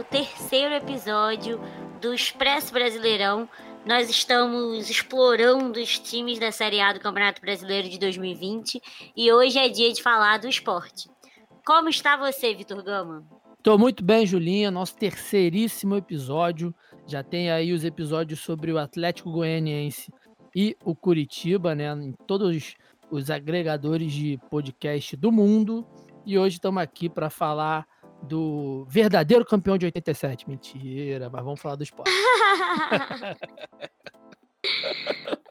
o terceiro episódio do Expresso Brasileirão. Nós estamos explorando os times da Série A do Campeonato Brasileiro de 2020 e hoje é dia de falar do esporte. Como está você, Vitor Gama? Estou muito bem, Julinha. Nosso terceiríssimo episódio. Já tem aí os episódios sobre o Atlético Goianiense e o Curitiba, né? Em todos os agregadores de podcast do mundo. E hoje estamos aqui para falar do verdadeiro campeão de 87. Mentira, mas vamos falar do esporte.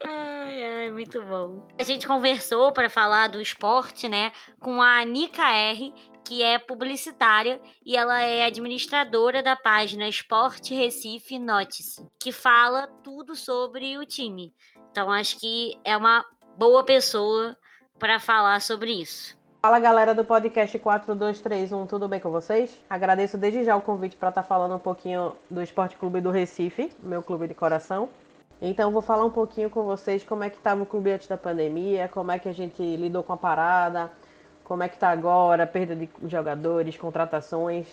ai, ai, muito bom. A gente conversou para falar do esporte, né, com a Anica R, que é publicitária e ela é administradora da página Esporte Recife Notice, que fala tudo sobre o time. Então acho que é uma boa pessoa para falar sobre isso. Fala galera do podcast 4231, tudo bem com vocês? Agradeço desde já o convite para estar tá falando um pouquinho do Esporte Clube do Recife, meu clube de coração. Então vou falar um pouquinho com vocês como é que estava o clube antes da pandemia, como é que a gente lidou com a parada, como é que está agora, perda de jogadores, contratações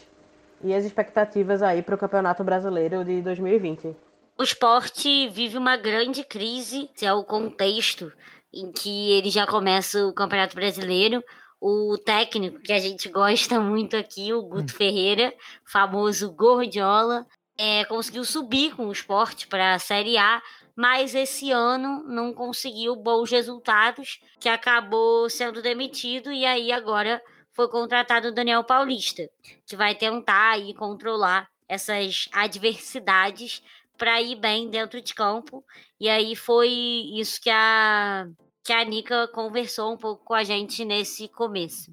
e as expectativas aí para o Campeonato Brasileiro de 2020. O esporte vive uma grande crise, é o contexto em que ele já começa o Campeonato Brasileiro o técnico que a gente gosta muito aqui, o Guto hum. Ferreira, famoso Gordiola, é, conseguiu subir com o esporte para a Série A, mas esse ano não conseguiu bons resultados, que acabou sendo demitido e aí agora foi contratado o Daniel Paulista, que vai tentar aí controlar essas adversidades para ir bem dentro de campo. E aí foi isso que a que a Nika conversou um pouco com a gente nesse começo.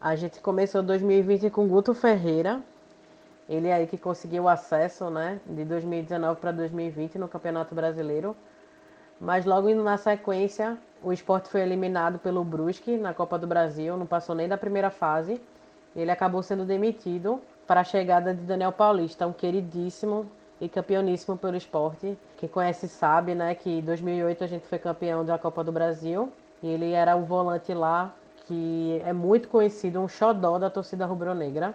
A gente começou 2020 com Guto Ferreira. Ele aí que conseguiu acesso, né, de 2019 para 2020 no Campeonato Brasileiro. Mas logo na sequência, o esporte foi eliminado pelo Brusque na Copa do Brasil, não passou nem da primeira fase. Ele acabou sendo demitido para a chegada de Daniel Paulista, um queridíssimo e campeoníssimo pelo esporte. Quem conhece sabe, né, que em 2008 a gente foi campeão da Copa do Brasil e ele era o volante lá que é muito conhecido, um xodó da torcida rubro-negra.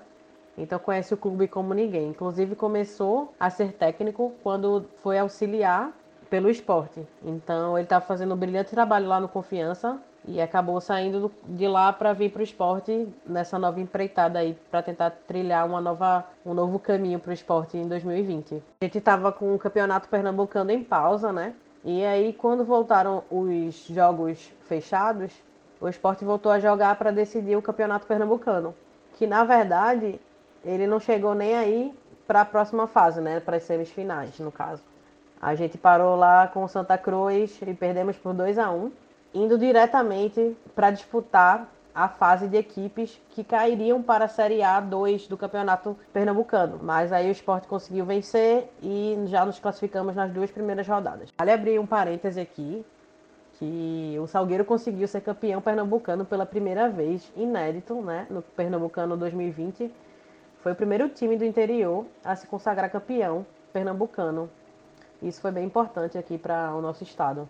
Então conhece o clube como ninguém. Inclusive começou a ser técnico quando foi auxiliar pelo esporte. Então ele estava fazendo um brilhante trabalho lá no Confiança e acabou saindo de lá para vir para o esporte nessa nova empreitada aí para tentar trilhar uma nova, um novo caminho para o esporte em 2020. A gente estava com o campeonato pernambucano em pausa, né? E aí quando voltaram os jogos fechados, o esporte voltou a jogar para decidir o campeonato pernambucano, que na verdade ele não chegou nem aí para a próxima fase, né? Para as semifinais, no caso. A gente parou lá com o Santa Cruz e perdemos por 2 a 1 indo diretamente para disputar a fase de equipes que cairiam para a Série A2 do Campeonato Pernambucano. Mas aí o esporte conseguiu vencer e já nos classificamos nas duas primeiras rodadas. Vale abrir um parêntese aqui, que o Salgueiro conseguiu ser campeão pernambucano pela primeira vez, inédito, né, no Pernambucano 2020. Foi o primeiro time do interior a se consagrar campeão pernambucano. Isso foi bem importante aqui para o nosso estado.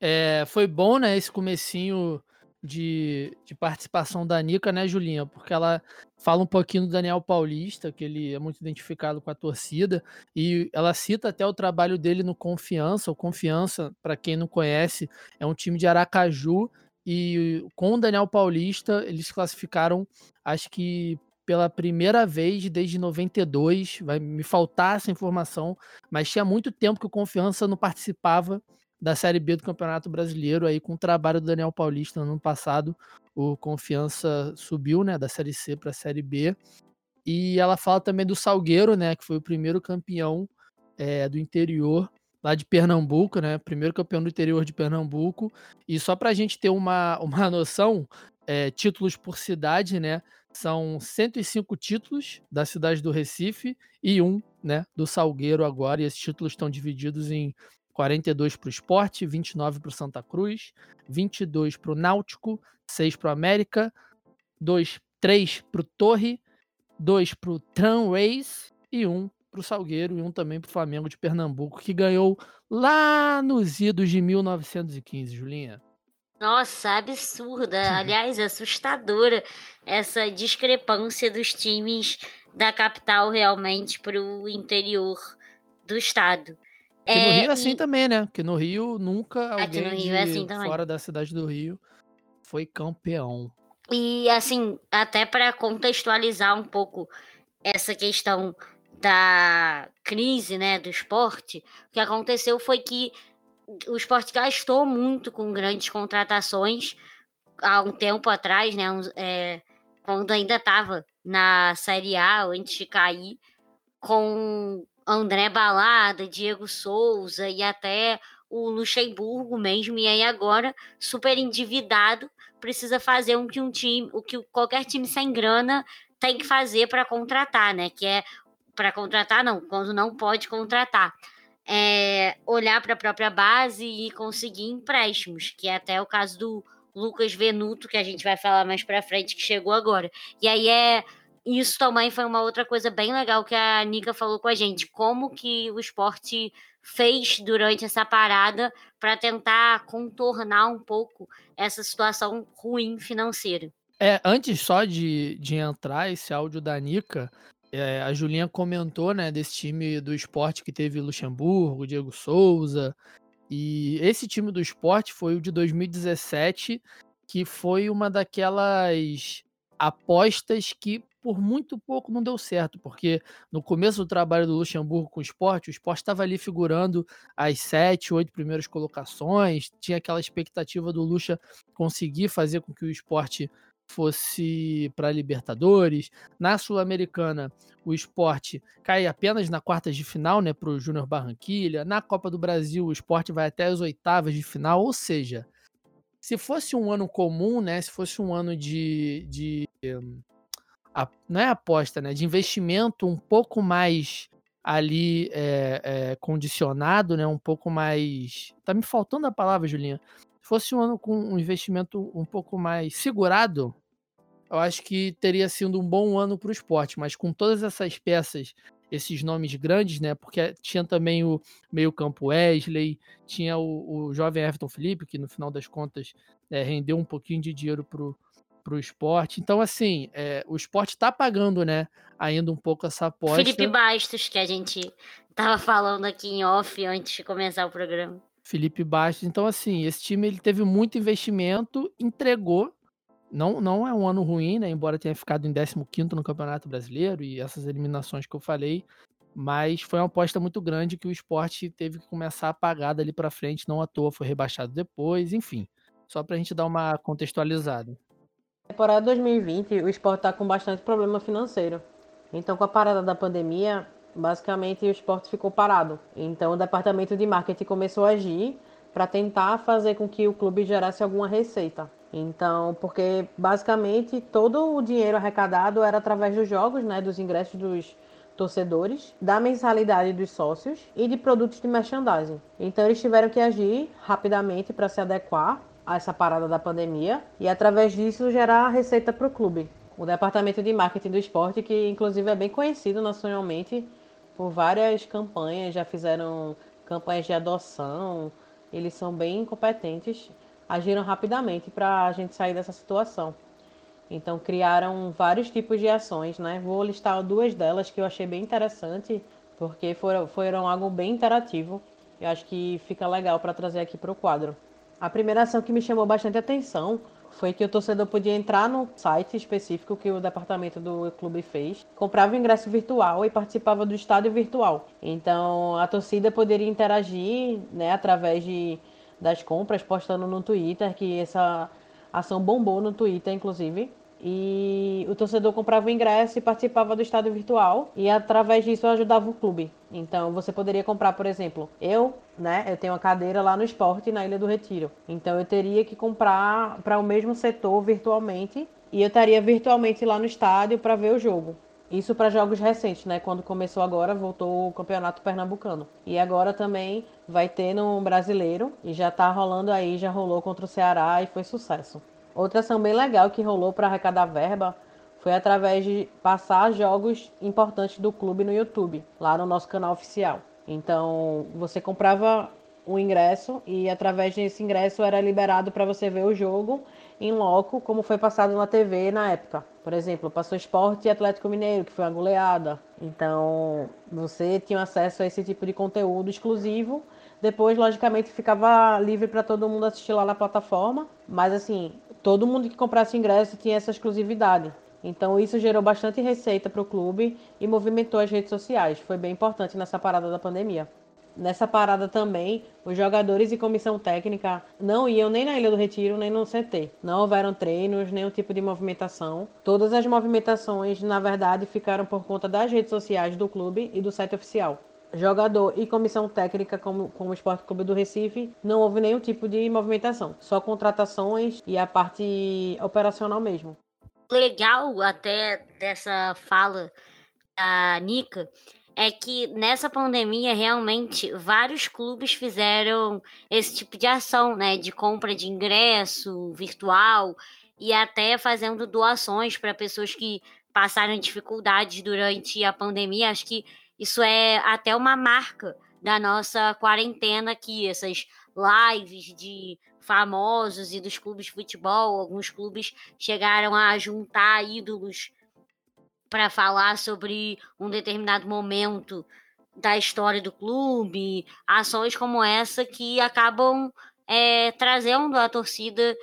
É, foi bom, né, esse comecinho de, de participação da Nica, né, Julinha? Porque ela fala um pouquinho do Daniel Paulista, que ele é muito identificado com a torcida, e ela cita até o trabalho dele no Confiança. O Confiança, para quem não conhece, é um time de Aracaju, e com o Daniel Paulista, eles classificaram, acho que pela primeira vez desde 92, vai me faltar essa informação, mas tinha muito tempo que o Confiança não participava da Série B do Campeonato Brasileiro aí com o trabalho do Daniel Paulista no ano passado. O Confiança subiu, né, da Série C para a Série B. E ela fala também do Salgueiro, né, que foi o primeiro campeão é, do interior lá de Pernambuco, né, primeiro campeão do interior de Pernambuco. E só para a gente ter uma, uma noção, é, títulos por cidade, né, são 105 títulos da cidade do Recife e um, né, do Salgueiro agora. E esses títulos estão divididos em 42 para o Esporte, 29 para o Santa Cruz, 22 para o Náutico, 6 para o América, 2, 3 para o Torre, 2 para o Tramways e 1 para o Salgueiro e um também para o Flamengo de Pernambuco, que ganhou lá nos idos de 1915, Julinha. Nossa, absurda. Aliás, assustadora essa discrepância dos times da capital realmente para o interior do estado. Que no Rio é assim e... também, né? Que no Rio nunca alguém no Rio é assim fora da cidade do Rio foi campeão. E assim, até para contextualizar um pouco essa questão da crise, né, do esporte, o que aconteceu foi que o esporte gastou muito com grandes contratações há um tempo atrás, né, um, é, quando ainda estava na Série A, antes de cair, com André Balada, Diego Souza e até o Luxemburgo mesmo, e aí agora, super endividado, precisa fazer o que um time, o que qualquer time sem grana tem que fazer para contratar, né? Que é para contratar, não, quando não pode contratar. É olhar para a própria base e conseguir empréstimos, que é até o caso do Lucas Venuto, que a gente vai falar mais para frente, que chegou agora. E aí é isso também foi uma outra coisa bem legal que a Nika falou com a gente, como que o esporte fez durante essa parada para tentar contornar um pouco essa situação ruim financeira. É, antes só de, de entrar esse áudio da Nica, é, a Julinha comentou, né, desse time do esporte que teve Luxemburgo, Diego Souza. E esse time do esporte foi o de 2017, que foi uma daquelas apostas que por muito pouco não deu certo, porque no começo do trabalho do Luxemburgo com o esporte, o esporte estava ali figurando as sete, oito primeiras colocações, tinha aquela expectativa do Luxa conseguir fazer com que o esporte fosse para Libertadores. Na Sul-Americana, o esporte cai apenas na quartas de final, né, para o Júnior Barranquilha. Na Copa do Brasil, o esporte vai até as oitavas de final, ou seja, se fosse um ano comum, né, se fosse um ano de, de a, não é aposta, né? De investimento um pouco mais ali é, é, condicionado, né? Um pouco mais. Tá me faltando a palavra, Julinha. Se fosse um ano com um investimento um pouco mais segurado, eu acho que teria sido um bom ano para o esporte, mas com todas essas peças, esses nomes grandes, né? Porque tinha também o meio-campo Wesley, tinha o, o jovem Everton Felipe, que no final das contas é, rendeu um pouquinho de dinheiro para para o esporte. Então, assim, é, o esporte está pagando, né, ainda um pouco essa aposta. Felipe Bastos, que a gente estava falando aqui em off antes de começar o programa. Felipe Bastos. Então, assim, esse time ele teve muito investimento, entregou. Não, não é um ano ruim, né? Embora tenha ficado em 15 no Campeonato Brasileiro e essas eliminações que eu falei, mas foi uma aposta muito grande que o esporte teve que começar a pagar dali para frente, não à toa, foi rebaixado depois, enfim. Só para a gente dar uma contextualizada temporada 2020, o esporte está com bastante problema financeiro. Então, com a parada da pandemia, basicamente o esporte ficou parado. Então, o departamento de marketing começou a agir para tentar fazer com que o clube gerasse alguma receita. Então, porque basicamente todo o dinheiro arrecadado era através dos jogos, né, dos ingressos dos torcedores, da mensalidade dos sócios e de produtos de merchandising. Então, eles tiveram que agir rapidamente para se adequar a essa parada da pandemia e através disso gerar receita para o clube. O departamento de marketing do esporte, que inclusive é bem conhecido nacionalmente por várias campanhas, já fizeram campanhas de adoção, eles são bem competentes, agiram rapidamente para a gente sair dessa situação. Então criaram vários tipos de ações, né? Vou listar duas delas que eu achei bem interessante, porque foram, foram algo bem interativo. Eu acho que fica legal para trazer aqui para o quadro. A primeira ação que me chamou bastante atenção foi que o torcedor podia entrar no site específico que o departamento do clube fez, comprava o ingresso virtual e participava do estádio virtual. Então a torcida poderia interagir né, através de, das compras, postando no Twitter, que essa ação bombou no Twitter, inclusive e o torcedor comprava o ingresso e participava do estádio virtual e através disso ajudava o clube. Então você poderia comprar, por exemplo, eu, né, eu tenho uma cadeira lá no esporte na Ilha do Retiro. Então eu teria que comprar para o mesmo setor virtualmente e eu estaria virtualmente lá no estádio para ver o jogo. Isso para jogos recentes, né? Quando começou agora, voltou o Campeonato Pernambucano. E agora também vai ter no Brasileiro e já tá rolando aí, já rolou contra o Ceará e foi sucesso. Outra ação bem legal que rolou para arrecadar verba foi através de passar jogos importantes do clube no YouTube, lá no nosso canal oficial. Então, você comprava um ingresso e através desse ingresso era liberado para você ver o jogo em loco, como foi passado na TV na época. Por exemplo, passou Esporte e Atlético Mineiro, que foi uma goleada. Então, você tinha acesso a esse tipo de conteúdo exclusivo. Depois, logicamente, ficava livre para todo mundo assistir lá na plataforma. Mas, assim, todo mundo que comprasse ingresso tinha essa exclusividade. Então, isso gerou bastante receita para o clube e movimentou as redes sociais. Foi bem importante nessa parada da pandemia nessa parada também, os jogadores e comissão técnica não iam nem na Ilha do Retiro, nem no CT. Não houveram treinos, nenhum tipo de movimentação. Todas as movimentações, na verdade, ficaram por conta das redes sociais do clube e do site oficial. Jogador e comissão técnica, como, como o Esporte Clube do Recife, não houve nenhum tipo de movimentação. Só contratações e a parte operacional mesmo. Legal até dessa fala da Nica é que nessa pandemia realmente vários clubes fizeram esse tipo de ação, né, de compra de ingresso virtual e até fazendo doações para pessoas que passaram dificuldades durante a pandemia. Acho que isso é até uma marca da nossa quarentena aqui, essas lives de famosos e dos clubes de futebol. Alguns clubes chegaram a juntar ídolos para falar sobre um determinado momento da história do clube, ações como essa que acabam é, trazendo a torcida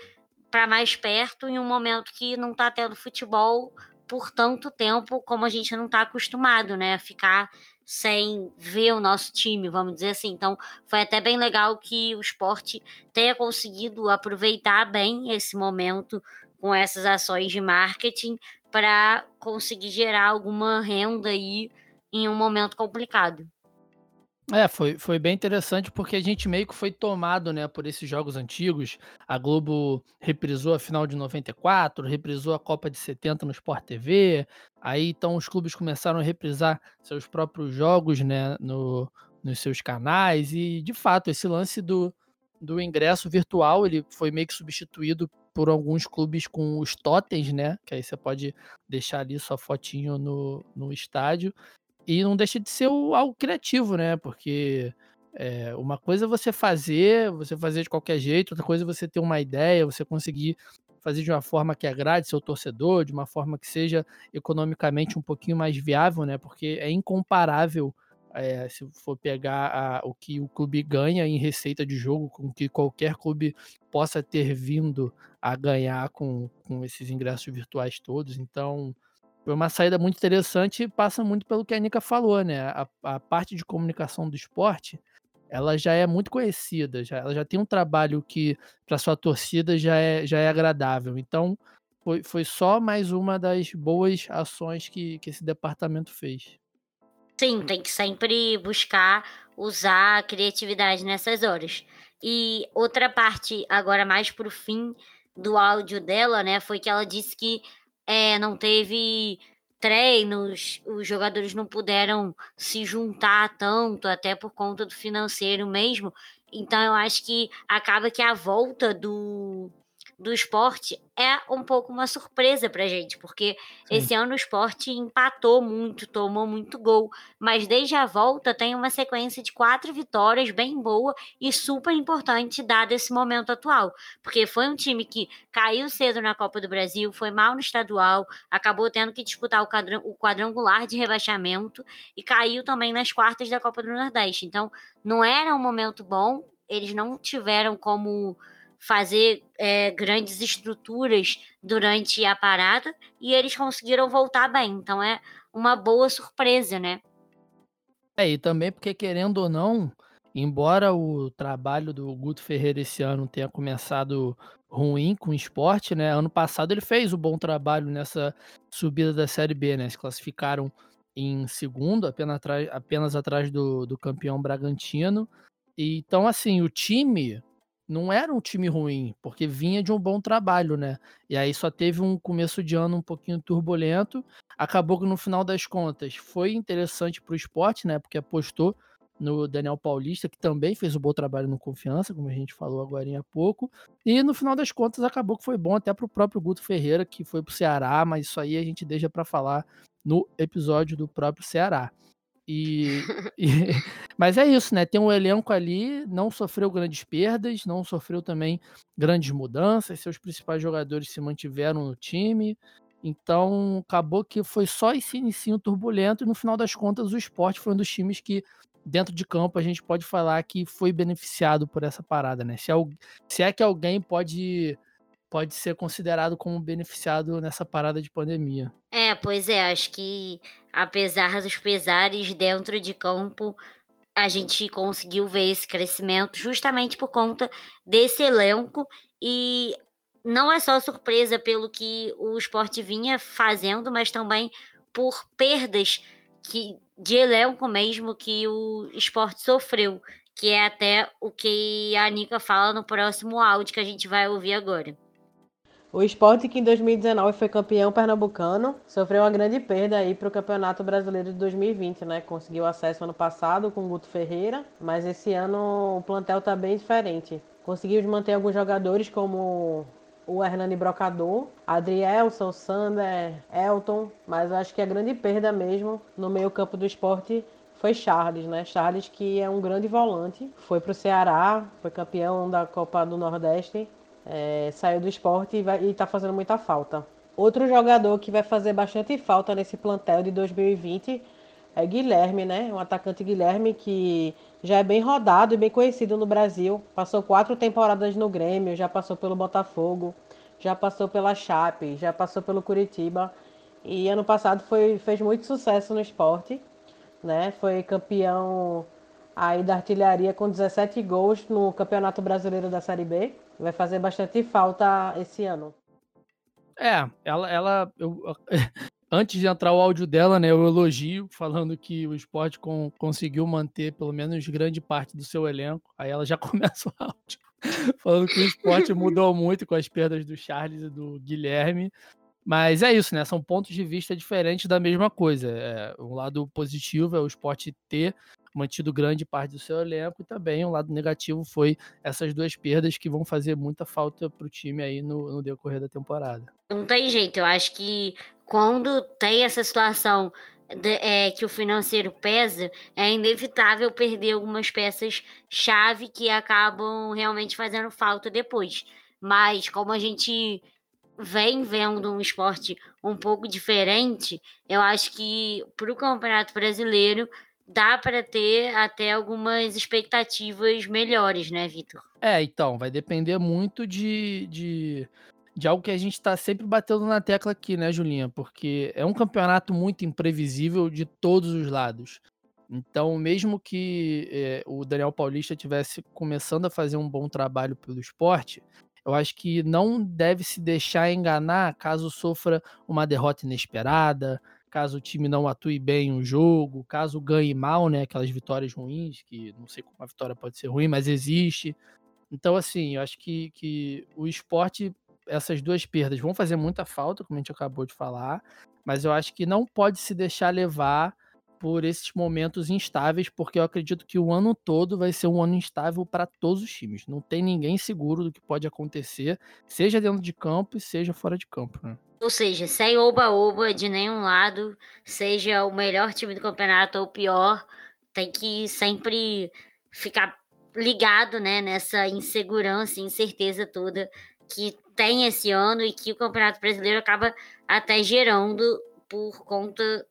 para mais perto em um momento que não está tendo futebol por tanto tempo como a gente não está acostumado, né? A ficar sem ver o nosso time, vamos dizer assim. Então, foi até bem legal que o esporte tenha conseguido aproveitar bem esse momento com essas ações de marketing para conseguir gerar alguma renda aí em um momento complicado. É, foi, foi bem interessante porque a gente meio que foi tomado, né, por esses jogos antigos. A Globo reprisou a final de 94, reprisou a Copa de 70 no Sport TV. Aí então os clubes começaram a reprisar seus próprios jogos, né, no, nos seus canais e de fato esse lance do, do ingresso virtual, ele foi meio que substituído por alguns clubes com os totens, né? Que aí você pode deixar ali sua fotinho no, no estádio. E não deixa de ser algo criativo, né? Porque é, uma coisa é você fazer, você fazer de qualquer jeito, outra coisa é você ter uma ideia, você conseguir fazer de uma forma que agrade seu torcedor, de uma forma que seja economicamente um pouquinho mais viável, né? Porque é incomparável é, se for pegar a, o que o clube ganha em receita de jogo, com que qualquer clube possa ter vindo a ganhar com, com esses ingressos virtuais todos. Então, foi uma saída muito interessante passa muito pelo que a Nica falou, né? A, a parte de comunicação do esporte, ela já é muito conhecida, já, ela já tem um trabalho que para sua torcida já é, já é agradável. Então, foi, foi só mais uma das boas ações que, que esse departamento fez. Sim, tem que sempre buscar usar a criatividade nessas horas. E outra parte, agora mais pro fim do áudio dela, né, foi que ela disse que é, não teve treinos, os jogadores não puderam se juntar tanto, até por conta do financeiro mesmo. Então eu acho que acaba que a volta do do esporte é um pouco uma surpresa pra gente, porque Sim. esse ano o esporte empatou muito, tomou muito gol, mas desde a volta tem uma sequência de quatro vitórias bem boa e super importante dado esse momento atual, porque foi um time que caiu cedo na Copa do Brasil, foi mal no estadual, acabou tendo que disputar o, o quadrangular de rebaixamento e caiu também nas quartas da Copa do Nordeste. Então, não era um momento bom, eles não tiveram como fazer é, grandes estruturas durante a parada e eles conseguiram voltar bem. Então é uma boa surpresa, né? É, e também porque, querendo ou não, embora o trabalho do Guto Ferreira esse ano tenha começado ruim com o esporte, né? Ano passado ele fez o um bom trabalho nessa subida da Série B, né? Se classificaram em segundo, apenas atrás, apenas atrás do, do campeão Bragantino. E, então, assim, o time não era um time ruim, porque vinha de um bom trabalho, né? E aí só teve um começo de ano um pouquinho turbulento. Acabou que no final das contas foi interessante para o esporte, né? Porque apostou no Daniel Paulista, que também fez um bom trabalho no Confiança, como a gente falou agora há pouco. E no final das contas acabou que foi bom até para o próprio Guto Ferreira, que foi para o Ceará, mas isso aí a gente deixa para falar no episódio do próprio Ceará. E, e, mas é isso, né? Tem um elenco ali, não sofreu grandes perdas, não sofreu também grandes mudanças, seus principais jogadores se mantiveram no time. Então, acabou que foi só esse início turbulento e no final das contas o esporte foi um dos times que dentro de campo a gente pode falar que foi beneficiado por essa parada, né? Se, se é que alguém pode pode ser considerado como beneficiado nessa parada de pandemia. É, pois é, acho que apesar dos pesares dentro de campo, a gente conseguiu ver esse crescimento justamente por conta desse elenco e não é só surpresa pelo que o esporte vinha fazendo, mas também por perdas que, de elenco mesmo que o esporte sofreu, que é até o que a Anica fala no próximo áudio que a gente vai ouvir agora. O esporte, que em 2019 foi campeão pernambucano, sofreu uma grande perda aí para o Campeonato Brasileiro de 2020, né? Conseguiu acesso ano passado com o Guto Ferreira, mas esse ano o plantel está bem diferente. Conseguimos manter alguns jogadores como o Hernani Brocador, Adrielson, Sander, Elton, mas acho que a grande perda mesmo no meio campo do esporte foi Charles, né? Charles que é um grande volante, foi para o Ceará, foi campeão da Copa do Nordeste é, saiu do esporte e está fazendo muita falta. Outro jogador que vai fazer bastante falta nesse plantel de 2020 é Guilherme, né? Um atacante Guilherme que já é bem rodado e bem conhecido no Brasil. Passou quatro temporadas no Grêmio, já passou pelo Botafogo, já passou pela Chape, já passou pelo Curitiba. E ano passado foi, fez muito sucesso no esporte, né? Foi campeão aí da artilharia com 17 gols no Campeonato Brasileiro da Série B. Vai fazer bastante falta esse ano. É, ela, ela eu, antes de entrar o áudio dela, né, eu elogio falando que o esporte com, conseguiu manter pelo menos grande parte do seu elenco. Aí ela já começa o áudio falando que o esporte mudou muito com as perdas do Charles e do Guilherme. Mas é isso, né? São pontos de vista diferentes da mesma coisa. É, um lado positivo é o esporte ter mantido grande parte do seu elenco e também o lado negativo foi essas duas perdas que vão fazer muita falta para o time aí no, no decorrer da temporada. Não tem jeito, eu acho que quando tem essa situação de, é, que o financeiro pesa, é inevitável perder algumas peças-chave que acabam realmente fazendo falta depois. Mas como a gente vem vendo um esporte um pouco diferente, eu acho que para o Campeonato Brasileiro dá para ter até algumas expectativas melhores, né, Vitor? É, então, vai depender muito de, de, de algo que a gente está sempre batendo na tecla aqui, né, Julinha? Porque é um campeonato muito imprevisível de todos os lados. Então, mesmo que é, o Daniel Paulista tivesse começando a fazer um bom trabalho pelo esporte, eu acho que não deve se deixar enganar caso sofra uma derrota inesperada, caso o time não atue bem o jogo, caso ganhe mal, né, aquelas vitórias ruins, que não sei como a vitória pode ser ruim, mas existe. Então, assim, eu acho que, que o esporte, essas duas perdas vão fazer muita falta, como a gente acabou de falar, mas eu acho que não pode se deixar levar por esses momentos instáveis, porque eu acredito que o ano todo vai ser um ano instável para todos os times. Não tem ninguém seguro do que pode acontecer, seja dentro de campo e seja fora de campo. Né? Ou seja, sem oba-oba de nenhum lado, seja o melhor time do campeonato ou o pior, tem que sempre ficar ligado né, nessa insegurança incerteza toda que tem esse ano e que o Campeonato Brasileiro acaba até gerando por conta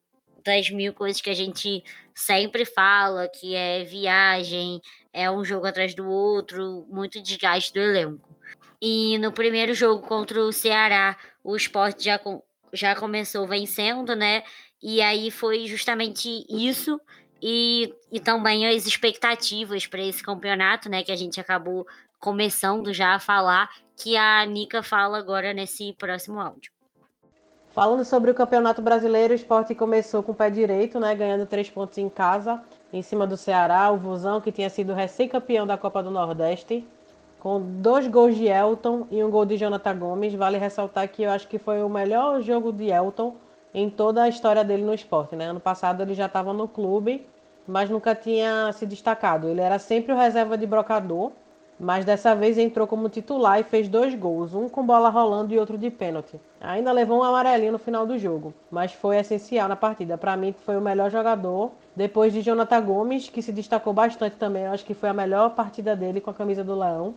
das mil coisas que a gente sempre fala, que é viagem, é um jogo atrás do outro, muito desgaste do elenco. E no primeiro jogo contra o Ceará, o esporte já, já começou vencendo, né? E aí foi justamente isso e, e também as expectativas para esse campeonato, né? Que a gente acabou começando já a falar, que a Nica fala agora nesse próximo áudio. Falando sobre o Campeonato Brasileiro, o esporte começou com o pé direito, né? Ganhando três pontos em casa, em cima do Ceará, o Vusão, que tinha sido recém-campeão da Copa do Nordeste com dois gols de Elton e um gol de Jonathan Gomes. Vale ressaltar que eu acho que foi o melhor jogo de Elton em toda a história dele no esporte. Né? Ano passado ele já estava no clube, mas nunca tinha se destacado. Ele era sempre o reserva de brocador mas dessa vez entrou como titular e fez dois gols, um com bola rolando e outro de pênalti. Ainda levou um amarelinho no final do jogo, mas foi essencial na partida. Para mim, foi o melhor jogador, depois de Jonathan Gomes, que se destacou bastante também. Eu acho que foi a melhor partida dele com a camisa do Leão,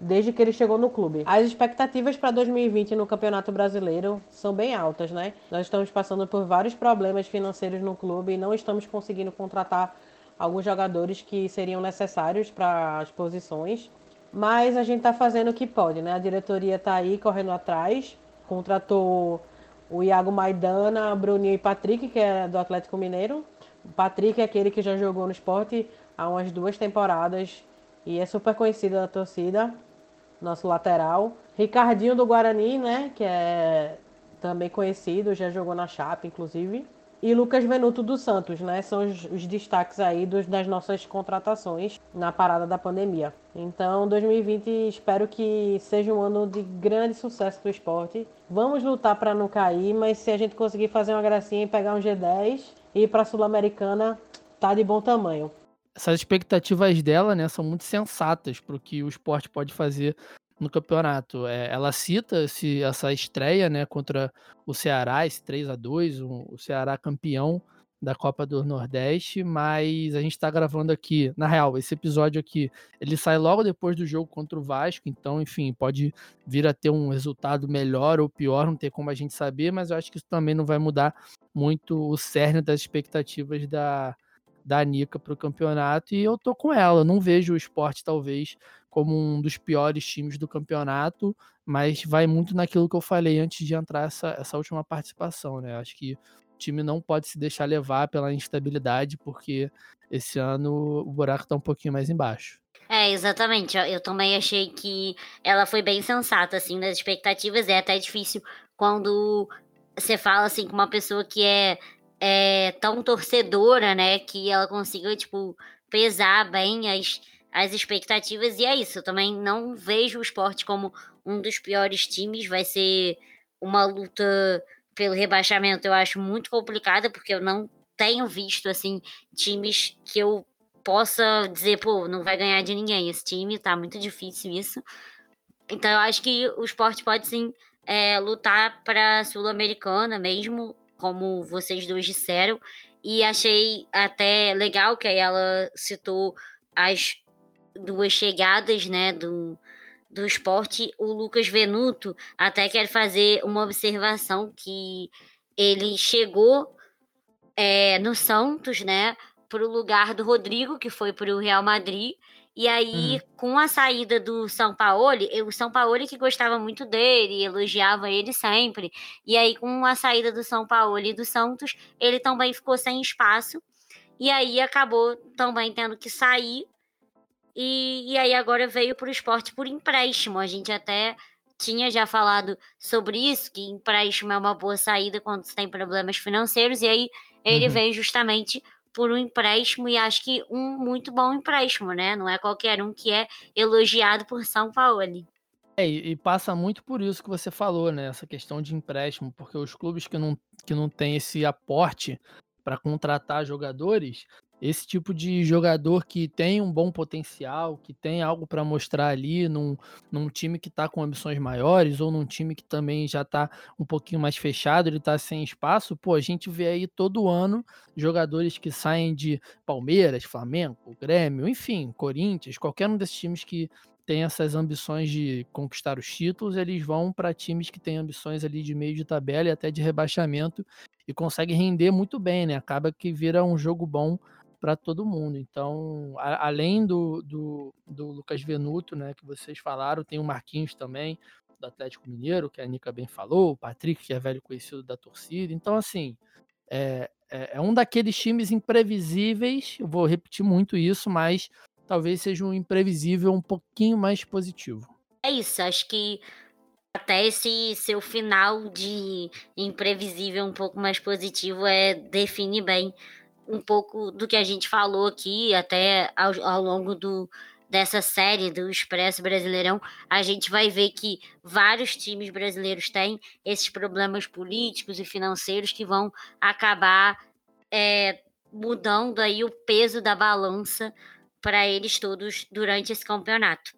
desde que ele chegou no clube. As expectativas para 2020 no Campeonato Brasileiro são bem altas, né? Nós estamos passando por vários problemas financeiros no clube e não estamos conseguindo contratar alguns jogadores que seriam necessários para as posições. Mas a gente está fazendo o que pode, né? A diretoria está aí correndo atrás, contratou o Iago Maidana, Bruninho e Patrick, que é do Atlético Mineiro. O Patrick é aquele que já jogou no esporte há umas duas temporadas e é super conhecido da torcida, nosso lateral. Ricardinho do Guarani, né? Que é também conhecido, já jogou na Chape, inclusive e Lucas Venuto dos Santos, né? São os, os destaques aí dos, das nossas contratações na parada da pandemia. Então, 2020 espero que seja um ano de grande sucesso do esporte. Vamos lutar para não cair, mas se a gente conseguir fazer uma gracinha e pegar um G10 e ir para a Sul-Americana, tá de bom tamanho. Essas expectativas dela, né, são muito sensatas para o que o esporte pode fazer no campeonato. É, ela cita esse, essa estreia né, contra o Ceará, esse 3 a 2 um, o Ceará campeão da Copa do Nordeste, mas a gente está gravando aqui, na real, esse episódio aqui, ele sai logo depois do jogo contra o Vasco, então, enfim, pode vir a ter um resultado melhor ou pior, não tem como a gente saber, mas eu acho que isso também não vai mudar muito o cerne das expectativas da, da Nica para o campeonato, e eu tô com ela, não vejo o esporte, talvez, como um dos piores times do campeonato, mas vai muito naquilo que eu falei antes de entrar essa, essa última participação, né? Acho que o time não pode se deixar levar pela instabilidade, porque esse ano o buraco está um pouquinho mais embaixo. É, exatamente. Eu também achei que ela foi bem sensata, assim, nas expectativas. É até difícil quando você fala, assim, com uma pessoa que é, é tão torcedora, né? Que ela consiga, tipo, pesar bem as as expectativas, e é isso. Eu também não vejo o esporte como um dos piores times. Vai ser uma luta pelo rebaixamento, eu acho muito complicada, porque eu não tenho visto assim times que eu possa dizer, pô, não vai ganhar de ninguém esse time, tá muito difícil isso. Então eu acho que o esporte pode sim é, lutar para a Sul-Americana mesmo, como vocês dois disseram. E achei até legal que ela citou as duas chegadas, né, do, do esporte, o Lucas Venuto até quer fazer uma observação que ele chegou é, no Santos, né, para o lugar do Rodrigo, que foi para o Real Madrid, e aí, uhum. com a saída do São Paulo, o São Paulo que gostava muito dele, elogiava ele sempre. E aí, com a saída do São Paulo e do Santos, ele também ficou sem espaço. E aí acabou também tendo que sair e, e aí agora veio para o esporte por empréstimo. A gente até tinha já falado sobre isso, que empréstimo é uma boa saída quando você tem problemas financeiros, e aí ele uhum. veio justamente por um empréstimo, e acho que um muito bom empréstimo, né? Não é qualquer um que é elogiado por São Paulo. É, e passa muito por isso que você falou, né? Essa questão de empréstimo, porque os clubes que não, que não têm esse aporte para contratar jogadores, esse tipo de jogador que tem um bom potencial, que tem algo para mostrar ali num, num time que está com ambições maiores ou num time que também já está um pouquinho mais fechado, ele está sem espaço, pô, a gente vê aí todo ano jogadores que saem de Palmeiras, Flamengo, Grêmio, enfim, Corinthians, qualquer um desses times que tem essas ambições de conquistar os títulos, eles vão para times que têm ambições ali de meio de tabela e até de rebaixamento e conseguem render muito bem, né? Acaba que vira um jogo bom para todo mundo. Então, a, além do, do, do, Lucas Venuto, né, que vocês falaram, tem o Marquinhos também, do Atlético Mineiro, que a Nica bem falou, o Patrick, que é velho conhecido da torcida. Então, assim, é, é, é um daqueles times imprevisíveis, eu vou repetir muito isso, mas talvez seja um imprevisível um pouquinho mais positivo. É isso, acho que até esse seu final de imprevisível um pouco mais positivo é define bem um pouco do que a gente falou aqui, até ao, ao longo do, dessa série do Expresso Brasileirão, a gente vai ver que vários times brasileiros têm esses problemas políticos e financeiros que vão acabar é, mudando aí o peso da balança para eles todos durante esse campeonato.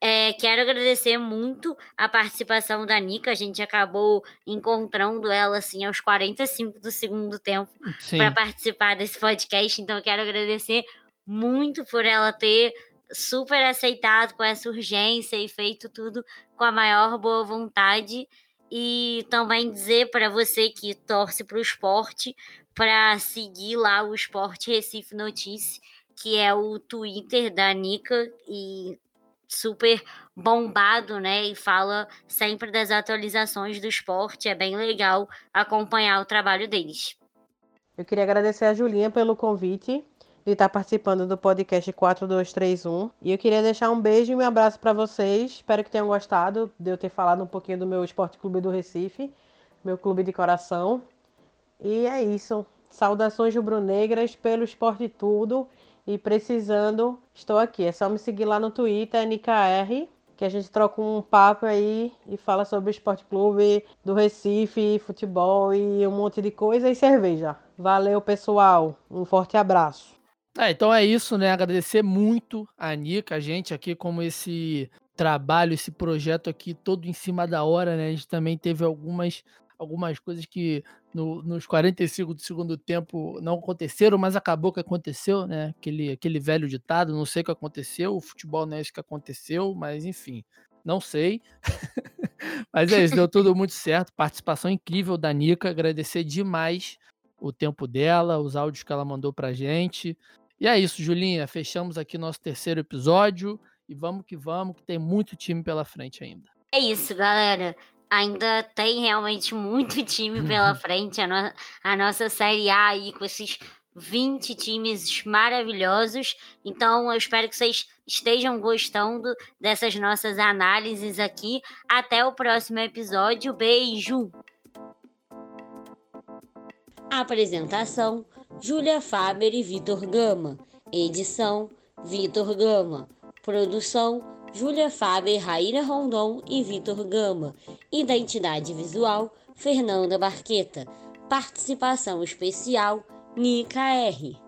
É, quero agradecer muito a participação da Nica. A gente acabou encontrando ela assim aos 45 do segundo tempo para participar desse podcast. Então, quero agradecer muito por ela ter super aceitado com essa urgência e feito tudo com a maior boa vontade. E também dizer para você que torce para o esporte, para seguir lá o Esporte Recife Notícia, que é o Twitter da Nica e super bombado, né? E fala sempre das atualizações do esporte. É bem legal acompanhar o trabalho deles. Eu queria agradecer a Julinha pelo convite de estar participando do podcast 4231. E eu queria deixar um beijo e um abraço para vocês. Espero que tenham gostado de eu ter falado um pouquinho do meu Esporte Clube do Recife, meu clube de coração. E é isso. Saudações rubro-negras pelo esporte tudo. E precisando, estou aqui. É só me seguir lá no Twitter, NKR, que a gente troca um papo aí e fala sobre o Esporte Clube do Recife, futebol e um monte de coisa e cerveja. Valeu, pessoal. Um forte abraço. É, então é isso, né? Agradecer muito a Anica, a gente aqui, como esse trabalho, esse projeto aqui todo em cima da hora, né? A gente também teve algumas, algumas coisas que no, nos 45 do segundo tempo não aconteceram, mas acabou que aconteceu, né? Aquele, aquele velho ditado, não sei o que aconteceu, o futebol não é isso que aconteceu, mas enfim, não sei. mas é isso, deu tudo muito certo. Participação incrível da Nica, agradecer demais o tempo dela, os áudios que ela mandou pra gente. E é isso, Julinha. Fechamos aqui nosso terceiro episódio e vamos que vamos, que tem muito time pela frente ainda. É isso, galera. Ainda tem realmente muito time pela frente. A, no a nossa Série A aí com esses 20 times maravilhosos. Então, eu espero que vocês estejam gostando dessas nossas análises aqui. Até o próximo episódio. Beijo! Apresentação Júlia Faber e Vitor Gama. Edição: Vitor Gama. Produção: Júlia Faber, Raíra Rondon e Vitor Gama. Identidade visual: Fernanda Barqueta. Participação especial: Nica R.